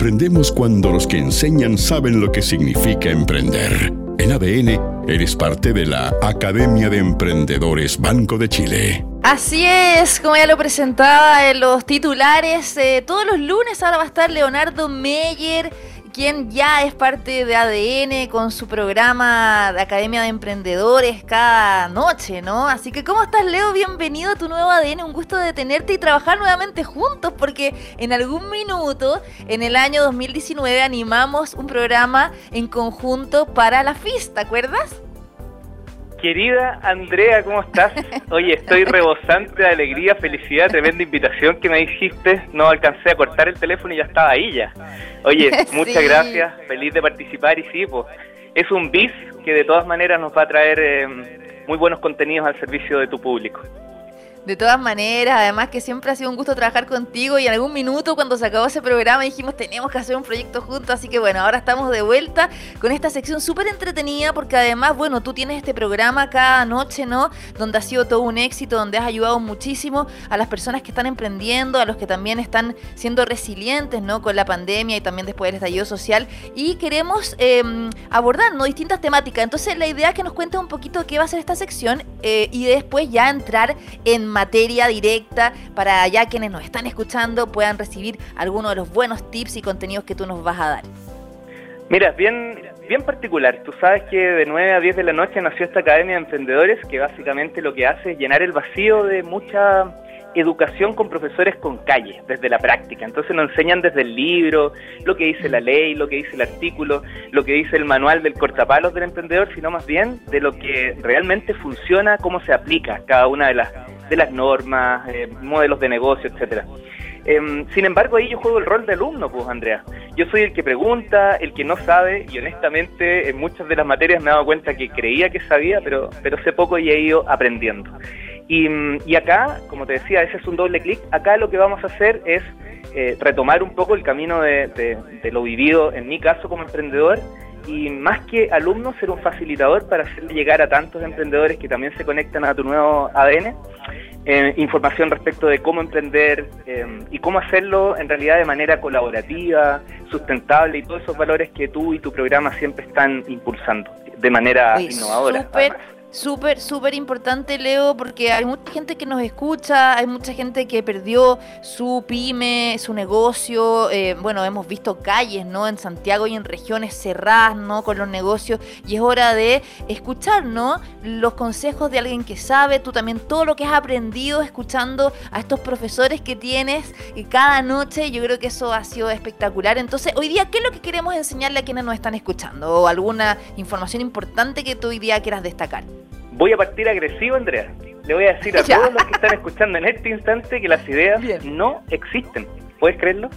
Aprendemos cuando los que enseñan saben lo que significa emprender. En ADN, eres parte de la Academia de Emprendedores Banco de Chile. Así es, como ya lo presentaba en los titulares, eh, todos los lunes ahora va a estar Leonardo Meyer quien ya es parte de ADN con su programa de Academia de Emprendedores cada noche, ¿no? Así que, ¿cómo estás, Leo? Bienvenido a tu nuevo ADN. Un gusto de tenerte y trabajar nuevamente juntos, porque en algún minuto, en el año 2019, animamos un programa en conjunto para la FIS, ¿te acuerdas? Querida Andrea, ¿cómo estás? Oye, estoy rebosante de alegría, felicidad, tremenda invitación que me hiciste. No alcancé a cortar el teléfono y ya estaba ahí ya. Oye, muchas gracias, feliz de participar y sí, pues es un bis que de todas maneras nos va a traer eh, muy buenos contenidos al servicio de tu público. De todas maneras, además que siempre ha sido un gusto trabajar contigo y en algún minuto cuando se acabó ese programa dijimos tenemos que hacer un proyecto juntos, así que bueno, ahora estamos de vuelta con esta sección súper entretenida porque además, bueno, tú tienes este programa cada noche, ¿no? Donde ha sido todo un éxito, donde has ayudado muchísimo a las personas que están emprendiendo, a los que también están siendo resilientes, ¿no? Con la pandemia y también después del estallido social y queremos em, abordar, ¿no? Distintas temáticas. Entonces la idea es que nos cuentes un poquito qué va a ser esta sección eh, y después ya entrar en materia directa para ya quienes nos están escuchando puedan recibir algunos de los buenos tips y contenidos que tú nos vas a dar. Mira, bien, bien particular. Tú sabes que de 9 a 10 de la noche nació esta Academia de Emprendedores que básicamente lo que hace es llenar el vacío de mucha educación con profesores con calle, desde la práctica. Entonces nos enseñan desde el libro, lo que dice la ley, lo que dice el artículo, lo que dice el manual del cortapalos del emprendedor, sino más bien de lo que realmente funciona, cómo se aplica cada una de las de las normas, eh, modelos de negocio, etcétera. Em, sin embargo, ahí yo juego el rol de alumno, pues, Andrea. Yo soy el que pregunta, el que no sabe, y honestamente en muchas de las materias me he dado cuenta que creía que sabía, pero, pero sé poco y he ido aprendiendo. Y, y acá, como te decía, ese es un doble clic. Acá lo que vamos a hacer es eh, retomar un poco el camino de, de lo vivido, en mi caso como emprendedor, y más que alumno, ser un facilitador para hacerle llegar a tantos emprendedores que también se conectan a tu nuevo ADN eh, información respecto de cómo emprender eh, y cómo hacerlo en realidad de manera colaborativa, sustentable y todos esos valores que tú y tu programa siempre están impulsando de manera innovadora. Súper, súper importante, Leo, porque hay mucha gente que nos escucha, hay mucha gente que perdió su pyme, su negocio. Eh, bueno, hemos visto calles, ¿no? En Santiago y en regiones cerradas, ¿no? Con los negocios. Y es hora de escuchar, ¿no? Los consejos de alguien que sabe, tú también todo lo que has aprendido escuchando a estos profesores que tienes cada noche. Yo creo que eso ha sido espectacular. Entonces, hoy día, ¿qué es lo que queremos enseñarle a quienes nos están escuchando? ¿O alguna información importante que tú hoy día quieras destacar? Voy a partir agresivo, Andrea. Le voy a decir a todos los que están escuchando en este instante que las ideas no existen. ¿Puedes creerlo?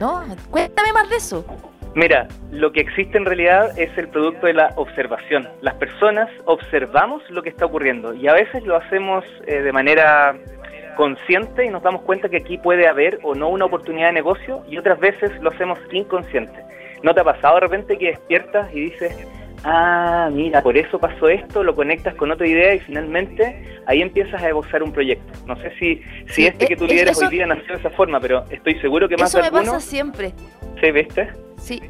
No, cuéntame más de eso. Mira, lo que existe en realidad es el producto de la observación. Las personas observamos lo que está ocurriendo y a veces lo hacemos eh, de manera consciente y nos damos cuenta que aquí puede haber o no una oportunidad de negocio y otras veces lo hacemos inconsciente. ¿No te ha pasado de repente que despiertas y dices, ah, mira, por eso pasó esto, lo conectas con otra idea y finalmente ahí empiezas a esbozar un proyecto. No sé si, si este que tú lideras hoy día nació de esa forma, pero estoy seguro que más eso de me pasa siempre. ¿Sí, viste? Sí.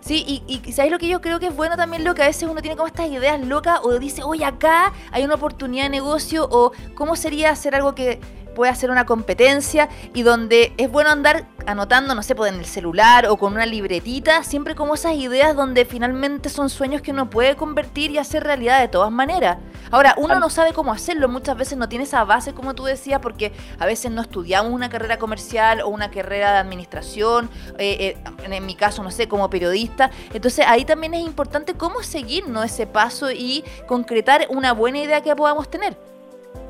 Sí, y, y ¿sabes lo que yo creo que es bueno también? Lo que a veces uno tiene como estas ideas locas o dice, oye, acá hay una oportunidad de negocio o cómo sería hacer algo que puede hacer una competencia y donde es bueno andar anotando, no sé, pues en el celular o con una libretita, siempre como esas ideas donde finalmente son sueños que uno puede convertir y hacer realidad de todas maneras. Ahora, uno no sabe cómo hacerlo, muchas veces no tiene esa base, como tú decías, porque a veces no estudiamos una carrera comercial o una carrera de administración, eh, eh, en mi caso, no sé, como periodista. Entonces ahí también es importante cómo seguirnos ese paso y concretar una buena idea que podamos tener.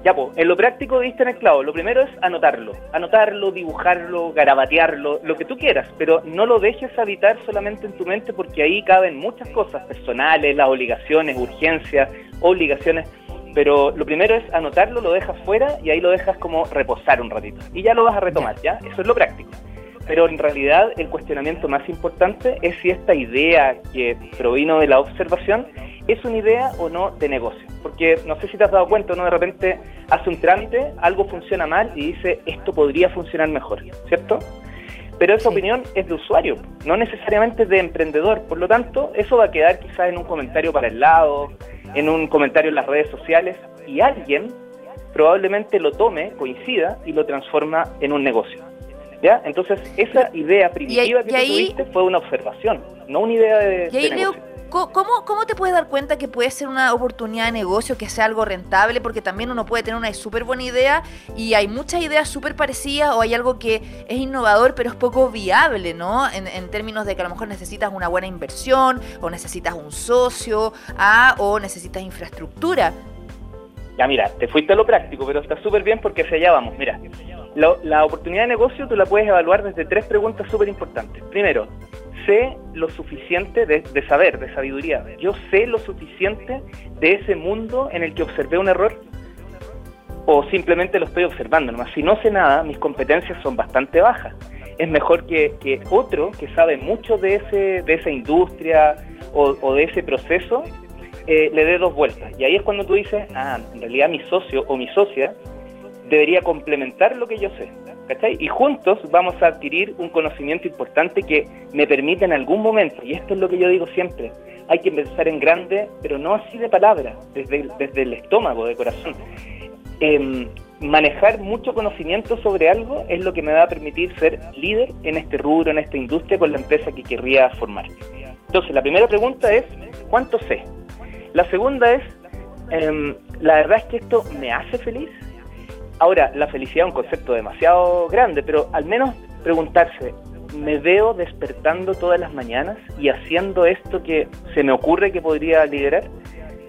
Ya, pues, en lo práctico diste en el clavo. Lo primero es anotarlo. Anotarlo, dibujarlo, garabatearlo, lo que tú quieras, pero no lo dejes habitar solamente en tu mente porque ahí caben muchas cosas personales, las obligaciones, urgencias, obligaciones. Pero lo primero es anotarlo, lo dejas fuera y ahí lo dejas como reposar un ratito. Y ya lo vas a retomar, ¿ya? Eso es lo práctico. Pero en realidad el cuestionamiento más importante es si esta idea que provino de la observación es una idea o no de negocio. Porque no sé si te has dado cuenta, uno de repente hace un trámite, algo funciona mal y dice, esto podría funcionar mejor, ¿cierto? pero esa opinión es de usuario, no necesariamente de emprendedor. Por lo tanto, eso va a quedar quizás en un comentario para el lado, en un comentario en las redes sociales, y alguien probablemente lo tome, coincida y lo transforma en un negocio. ¿Ya? Entonces, esa idea primitiva que tú tuviste fue una observación, no una idea de, negocio. ¿Cómo, ¿Cómo te puedes dar cuenta que puede ser una oportunidad de negocio, que sea algo rentable? Porque también uno puede tener una súper buena idea y hay muchas ideas súper parecidas o hay algo que es innovador pero es poco viable, ¿no? En, términos de que a lo mejor necesitas una buena inversión o necesitas un socio ah, o necesitas infraestructura. Ya mira, te fuiste a lo práctico, pero está súper bien porque hacia allá vamos. Mira, la oportunidad de negocio tú la puedes evaluar desde tres preguntas súper importantes. Primero, sé lo suficiente de, saber, de sabiduría. Yo sé lo suficiente de ese mundo en el que observé un error o simplemente lo estoy observando. Nomás. Si no sé nada, mis competencias son bastante bajas. Es mejor que, otro que sabe mucho de, ese, de esa industria o, de ese proceso eh, le dé dos vueltas. Y ahí es cuando tú dices, ah, en realidad mi socio o mi socia debería complementar lo que yo sé. Y juntos vamos a adquirir un conocimiento importante que me permite en algún momento, y esto es lo que yo digo siempre, hay que pensar en grande, pero no así de palabra, desde, desde el estómago, de corazón. Em, manejar mucho conocimiento sobre algo es lo que me va a permitir ser líder en este rubro, en esta industria, con la empresa que querría formar. Entonces, la primera pregunta es, ¿cuánto sé? La segunda es, em, ¿la verdad es que esto me hace feliz? Ahora, la felicidad es un concepto demasiado grande, pero al menos preguntarse, ¿me veo despertando todas las mañanas y haciendo esto que se me ocurre que podría liderar?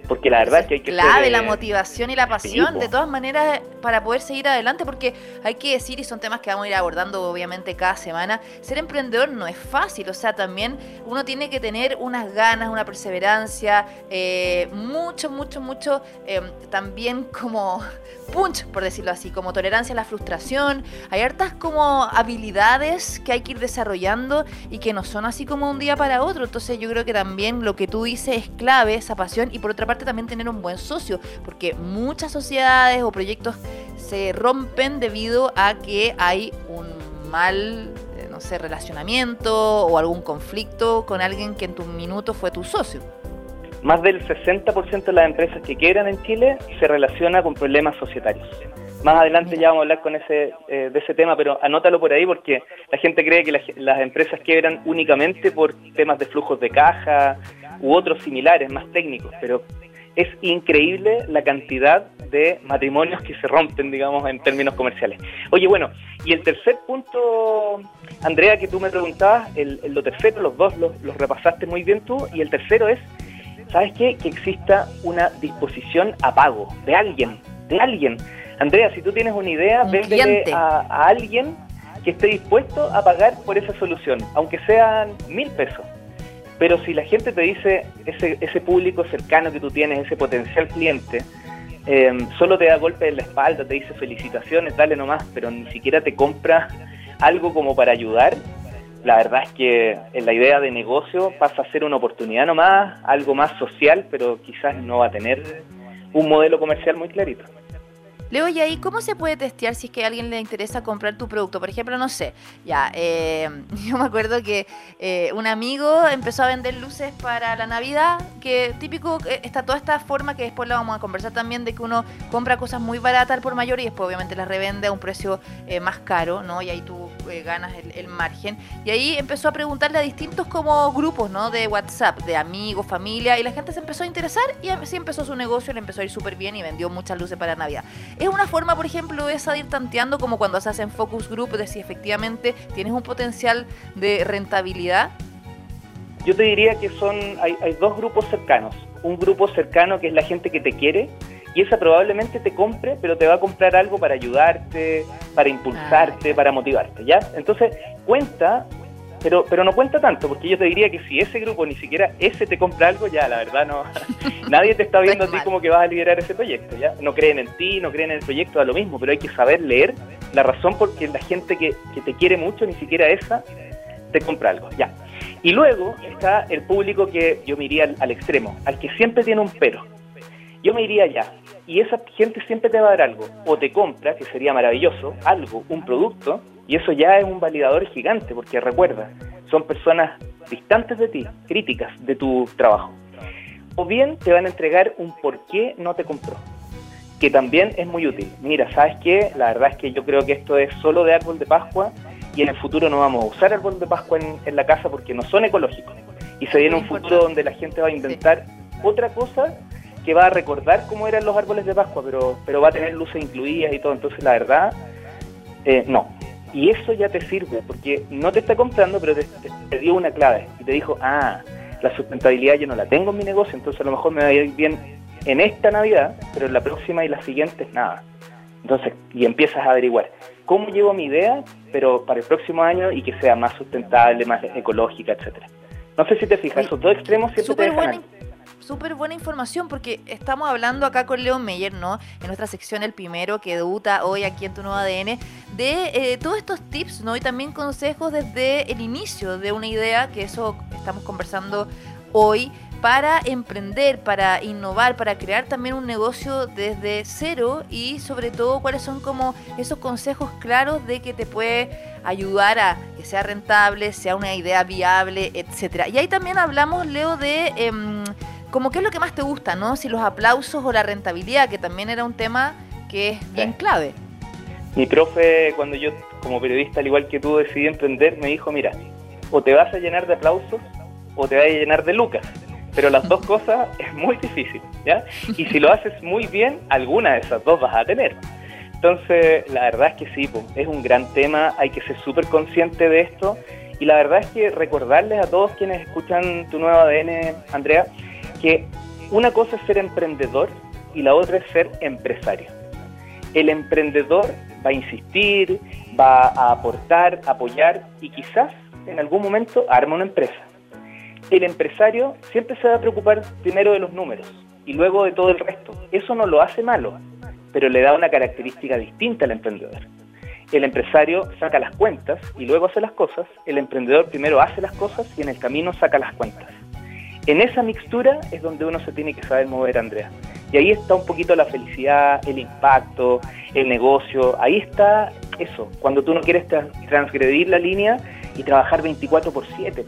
Porque la verdad es que hay que clave la motivación y la pasión de todas maneras para poder seguir adelante porque hay que decir y son temas que vamos a ir abordando obviamente cada semana ser emprendedor no es fácil o sea también uno tiene que tener unas ganas una perseverancia eh, mucho mucho mucho eh, también como punch por decirlo así como tolerancia a la frustración. Hay hartas como habilidades que hay que ir desarrollando y que no son así como un día para otro. Entonces yo creo que también lo que tú dices es clave esa pasión y por otra parte también tener un buen socio, porque muchas sociedades o proyectos se rompen debido a que hay un mal, eh, no sé, relacionamiento o algún conflicto con alguien que en tu minuto fue tu socio. Más del 60% de las empresas que quieran en Chile se relaciona con problemas societarios. Más adelante ya vamos a hablar con ese, eh, de ese tema, pero anótalo por ahí porque la gente cree que las empresas quiebran únicamente por temas de flujos de caja u otros similares, más técnicos, pero es increíble la cantidad de matrimonios que se rompen, digamos, en términos comerciales. Oye, bueno, y el tercer punto, Andrea, que tú me preguntabas, el, lo tercero, los dos los, repasaste muy bien tú, y el tercero es, ¿sabes qué? Que exista una disposición a pago de alguien, de alguien. Andrea, si tú tienes una idea, véndele a, a alguien que esté dispuesto a pagar por esa solución, aunque sean mil pesos. Pero si la gente te dice, ese, ese público cercano que tú tienes, ese potencial cliente, eh, solo te da golpe en la espalda, te dice felicitaciones, dale nomás, pero ni siquiera te compra algo como para ayudar, la verdad es que en la idea de negocio pasa a ser una oportunidad nomás, algo más social, pero quizás no va a tener un modelo comercial muy clarito. Leo, y ahí, ¿cómo se puede testear si es que a alguien le interesa comprar tu producto? Por ejemplo, no sé, ya, eh, yo me acuerdo que eh, un amigo empezó a vender luces para la Navidad, que típico, eh, está toda esta forma que después la vamos a conversar también, de que uno compra cosas muy baratas por mayor y después obviamente las revende a un precio más caro, ¿no? Y ahí tú ganas el, margen. Y ahí empezó a preguntarle a distintos como grupos, ¿no? De WhatsApp, de amigos, familia, y la gente se empezó a interesar y así empezó su negocio, le empezó a ir súper bien y vendió muchas luces para Navidad. Es una forma, por ejemplo, esa de ir tanteando como cuando se hacen focus group, de si efectivamente tienes un potencial de rentabilidad. Yo te diría que son, hay, dos grupos cercanos. Un grupo cercano que es la gente que te quiere y esa probablemente te compre, pero te va a comprar algo para ayudarte, para impulsarte, ah, para motivarte, ¿ya? Entonces, cuenta pero, pero no cuenta tanto, porque yo te diría que si ese grupo ni siquiera ese te compra algo, ya la verdad no, nadie te está viendo a ti como que vas a liderar ese proyecto, ¿ya? No creen en ti, no creen en el proyecto, da lo mismo, pero hay que saber leer la razón porque la gente que, que te quiere mucho, ni siquiera esa, te compra algo, ya. Y luego está el público que yo me iría al, extremo, al que siempre tiene un pero. Yo me iría allá, y esa gente siempre te va a dar algo, o te compra, que sería maravilloso, algo, un producto, Y eso ya es un validador gigante, porque recuerda, son personas distantes de ti, críticas de tu trabajo. O bien te van a entregar un por qué no te compró, que también es muy útil. Mira, ¿sabes qué? La verdad es que yo creo que esto es solo de árbol de Pascua y en el futuro no vamos a usar árbol de Pascua en, la casa porque no son ecológicos. Y se viene un futuro donde la gente va a inventar otra cosa que va a recordar cómo eran los árboles de Pascua, pero, pero va a tener luces incluidas y todo. Entonces, la verdad, eh, no. Y eso ya te sirve, porque no te está comprando, pero te, dio una clave y te dijo, ah, la sustentabilidad yo no la tengo en mi negocio, entonces a lo mejor me va a ir bien en esta Navidad, pero en la próxima y la siguiente es nada. Entonces, y empiezas a averiguar cómo llevo mi idea, pero para el próximo año y que sea más sustentable, más ecológica, etcétera. No sé si te fijas, esos dos extremos siempre te dejan súper buena información porque estamos hablando acá con Leo Meyer, ¿no? En nuestra sección El Primero que debuta hoy aquí en Tu Nuevo ADN, de eh, todos estos tips, ¿no? Y también consejos desde el inicio de una idea, que eso estamos conversando hoy para emprender, para innovar, para crear también un negocio desde cero y sobre todo cuáles son como esos consejos claros de que te puede ayudar a que sea rentable, sea una idea viable, etcétera. Y ahí también hablamos, Leo, de em, como qué es lo que más te gusta, ¿no? Si los aplausos o la rentabilidad, que también era un tema que es bien clave. Mi profe, cuando yo como periodista, al igual que tú, decidí emprender, me dijo, mira, o te vas a llenar de aplausos o te vas a llenar de lucas. Pero las dos cosas es muy difícil, ¿ya? Y si lo haces muy bien, alguna de esas dos vas a tener. Entonces, la verdad es que sí, es un gran tema, hay que ser súper consciente de esto. Y la verdad es que recordarles a todos quienes escuchan tu nuevo ADN, Andrea, que una cosa es ser emprendedor y la otra es ser empresario. El emprendedor va a insistir, va a aportar, apoyar y quizás en algún momento arma una empresa. El empresario siempre se va a preocupar primero de los números y luego de todo el resto. Eso no lo hace malo, pero le da una característica distinta al emprendedor. El empresario saca las cuentas y luego hace las cosas, el emprendedor primero hace las cosas y en el camino saca las cuentas. En esa mixtura es donde uno se tiene que saber mover, Andrea. Y ahí está un poquito la felicidad, el impacto, el negocio. Ahí está eso, cuando tú no quieres transgredir la línea y trabajar 24 por 7.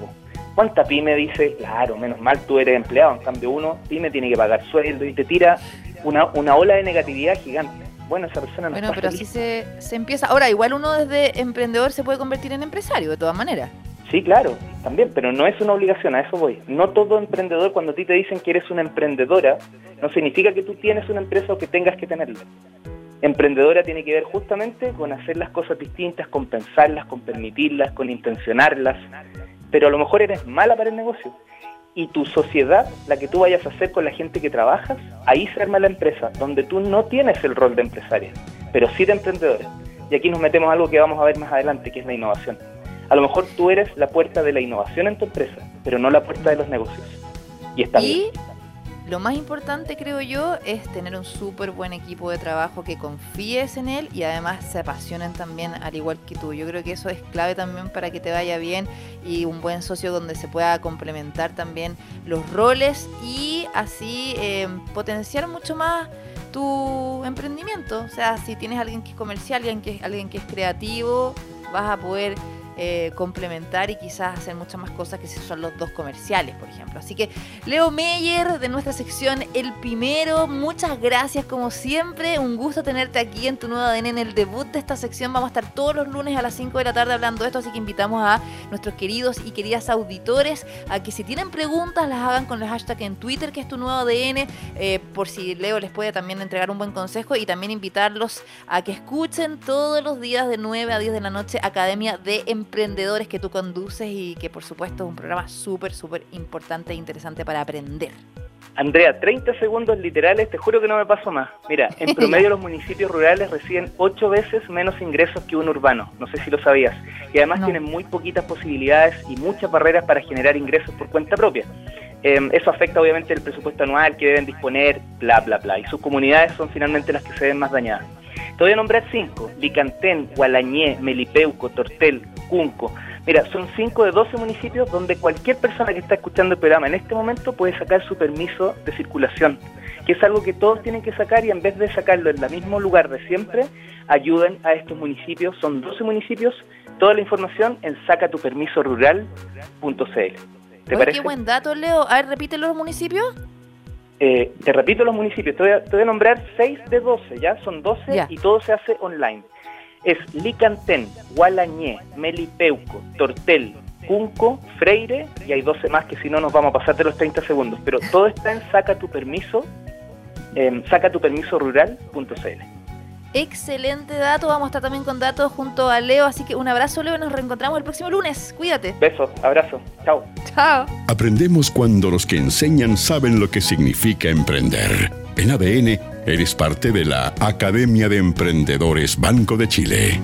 ¿Cuánta pyme dice, claro, menos mal tú eres empleado? En cambio, uno, pyme tiene que pagar sueldo y te tira una, una ola de negatividad gigante. Bueno, esa persona no Bueno, pero así se, se empieza. Ahora, igual uno desde emprendedor se puede convertir en empresario, de todas maneras. Sí, claro, también, pero no es una obligación, a eso voy. No todo emprendedor, cuando a ti te dicen que eres una emprendedora, no significa que tú tienes una empresa o que tengas que tenerla. Emprendedora tiene que ver justamente con hacer las cosas distintas, con pensarlas, con permitirlas, con intencionarlas, pero a lo mejor eres mala para el negocio. Y tu sociedad, la que tú vayas a hacer con la gente que trabajas, ahí se arma la empresa, donde tú no tienes el rol de empresaria, pero sí de emprendedora. Y aquí nos metemos a algo que vamos a ver más adelante, que es la innovación. A lo mejor tú eres la puerta de la innovación en tu empresa, pero no la puerta de los negocios. Y está y Lo más importante, creo yo, es tener un súper buen equipo de trabajo que confíes en él y además se apasionen también al igual que tú. Yo creo que eso es clave también para que te vaya bien y un buen socio donde se pueda complementar también los roles y así eh, potenciar mucho más tu emprendimiento. O sea, si tienes alguien que es comercial, alguien que, alguien que es creativo, vas a poder eh, complementar y quizás hacer muchas más cosas que si son los dos comerciales, por ejemplo. Así que Leo Meyer de nuestra sección El Primero, muchas gracias como siempre, un gusto tenerte aquí en tu nueva ADN en el debut de esta sección. Vamos a estar todos los lunes a las 5 de la tarde hablando de esto, así que invitamos a nuestros queridos y queridas auditores a que si tienen preguntas las hagan con el hashtag en Twitter, que es tu nuevo ADN, eh, por si Leo les puede también entregar un buen consejo y también invitarlos a que escuchen todos los días de 9 a 10 de la noche Academia de Emprendedores emprendedores que tú conduces y que por supuesto es un programa súper, súper importante e interesante para aprender. Andrea, 30 segundos literales, te juro que no me paso más. Mira, en promedio los municipios rurales reciben 8 veces menos ingresos que un urbano, no sé si lo sabías, y además tienen muy poquitas posibilidades y muchas barreras para generar ingresos por cuenta propia. Em, eso afecta obviamente el presupuesto anual que deben disponer, bla, bla, bla, y sus comunidades son finalmente las que se ven más dañadas. Te voy a nombrar cinco, Licantén, Gualañé, Melipeuco, Tortel, Cunco. Mira, son 5 de 12 municipios donde cualquier persona que está escuchando el programa en este momento puede sacar su permiso de circulación, que es algo que todos tienen que sacar y en vez de sacarlo en el mismo lugar de siempre, ayuden a estos municipios, son 12 municipios, toda la información en sacatupermisorural.cl. ¿Te parece? Qué buen dato, Leo. A ver, repite los municipios. Eh, te repito los municipios, te voy, a, nombrar 6 de 12, ¿ya? Son 12 y todo se hace online. Es Licantén, Gualañé, Melipeuco, Tortel, Cunco, Freire y hay 12 más que si no nos vamos a pasar de los 30 segundos. Pero todo está en saca tu permiso, en sacatupermisorural.cl. Excelente dato, vamos a estar también con datos junto a Leo, así que un abrazo Leo, nos reencontramos el próximo lunes, cuídate. Besos, abrazo, chao. Chao. Aprendemos cuando los que enseñan saben lo que significa emprender. En ADN, eres parte de la Academia de Emprendedores Banco de Chile.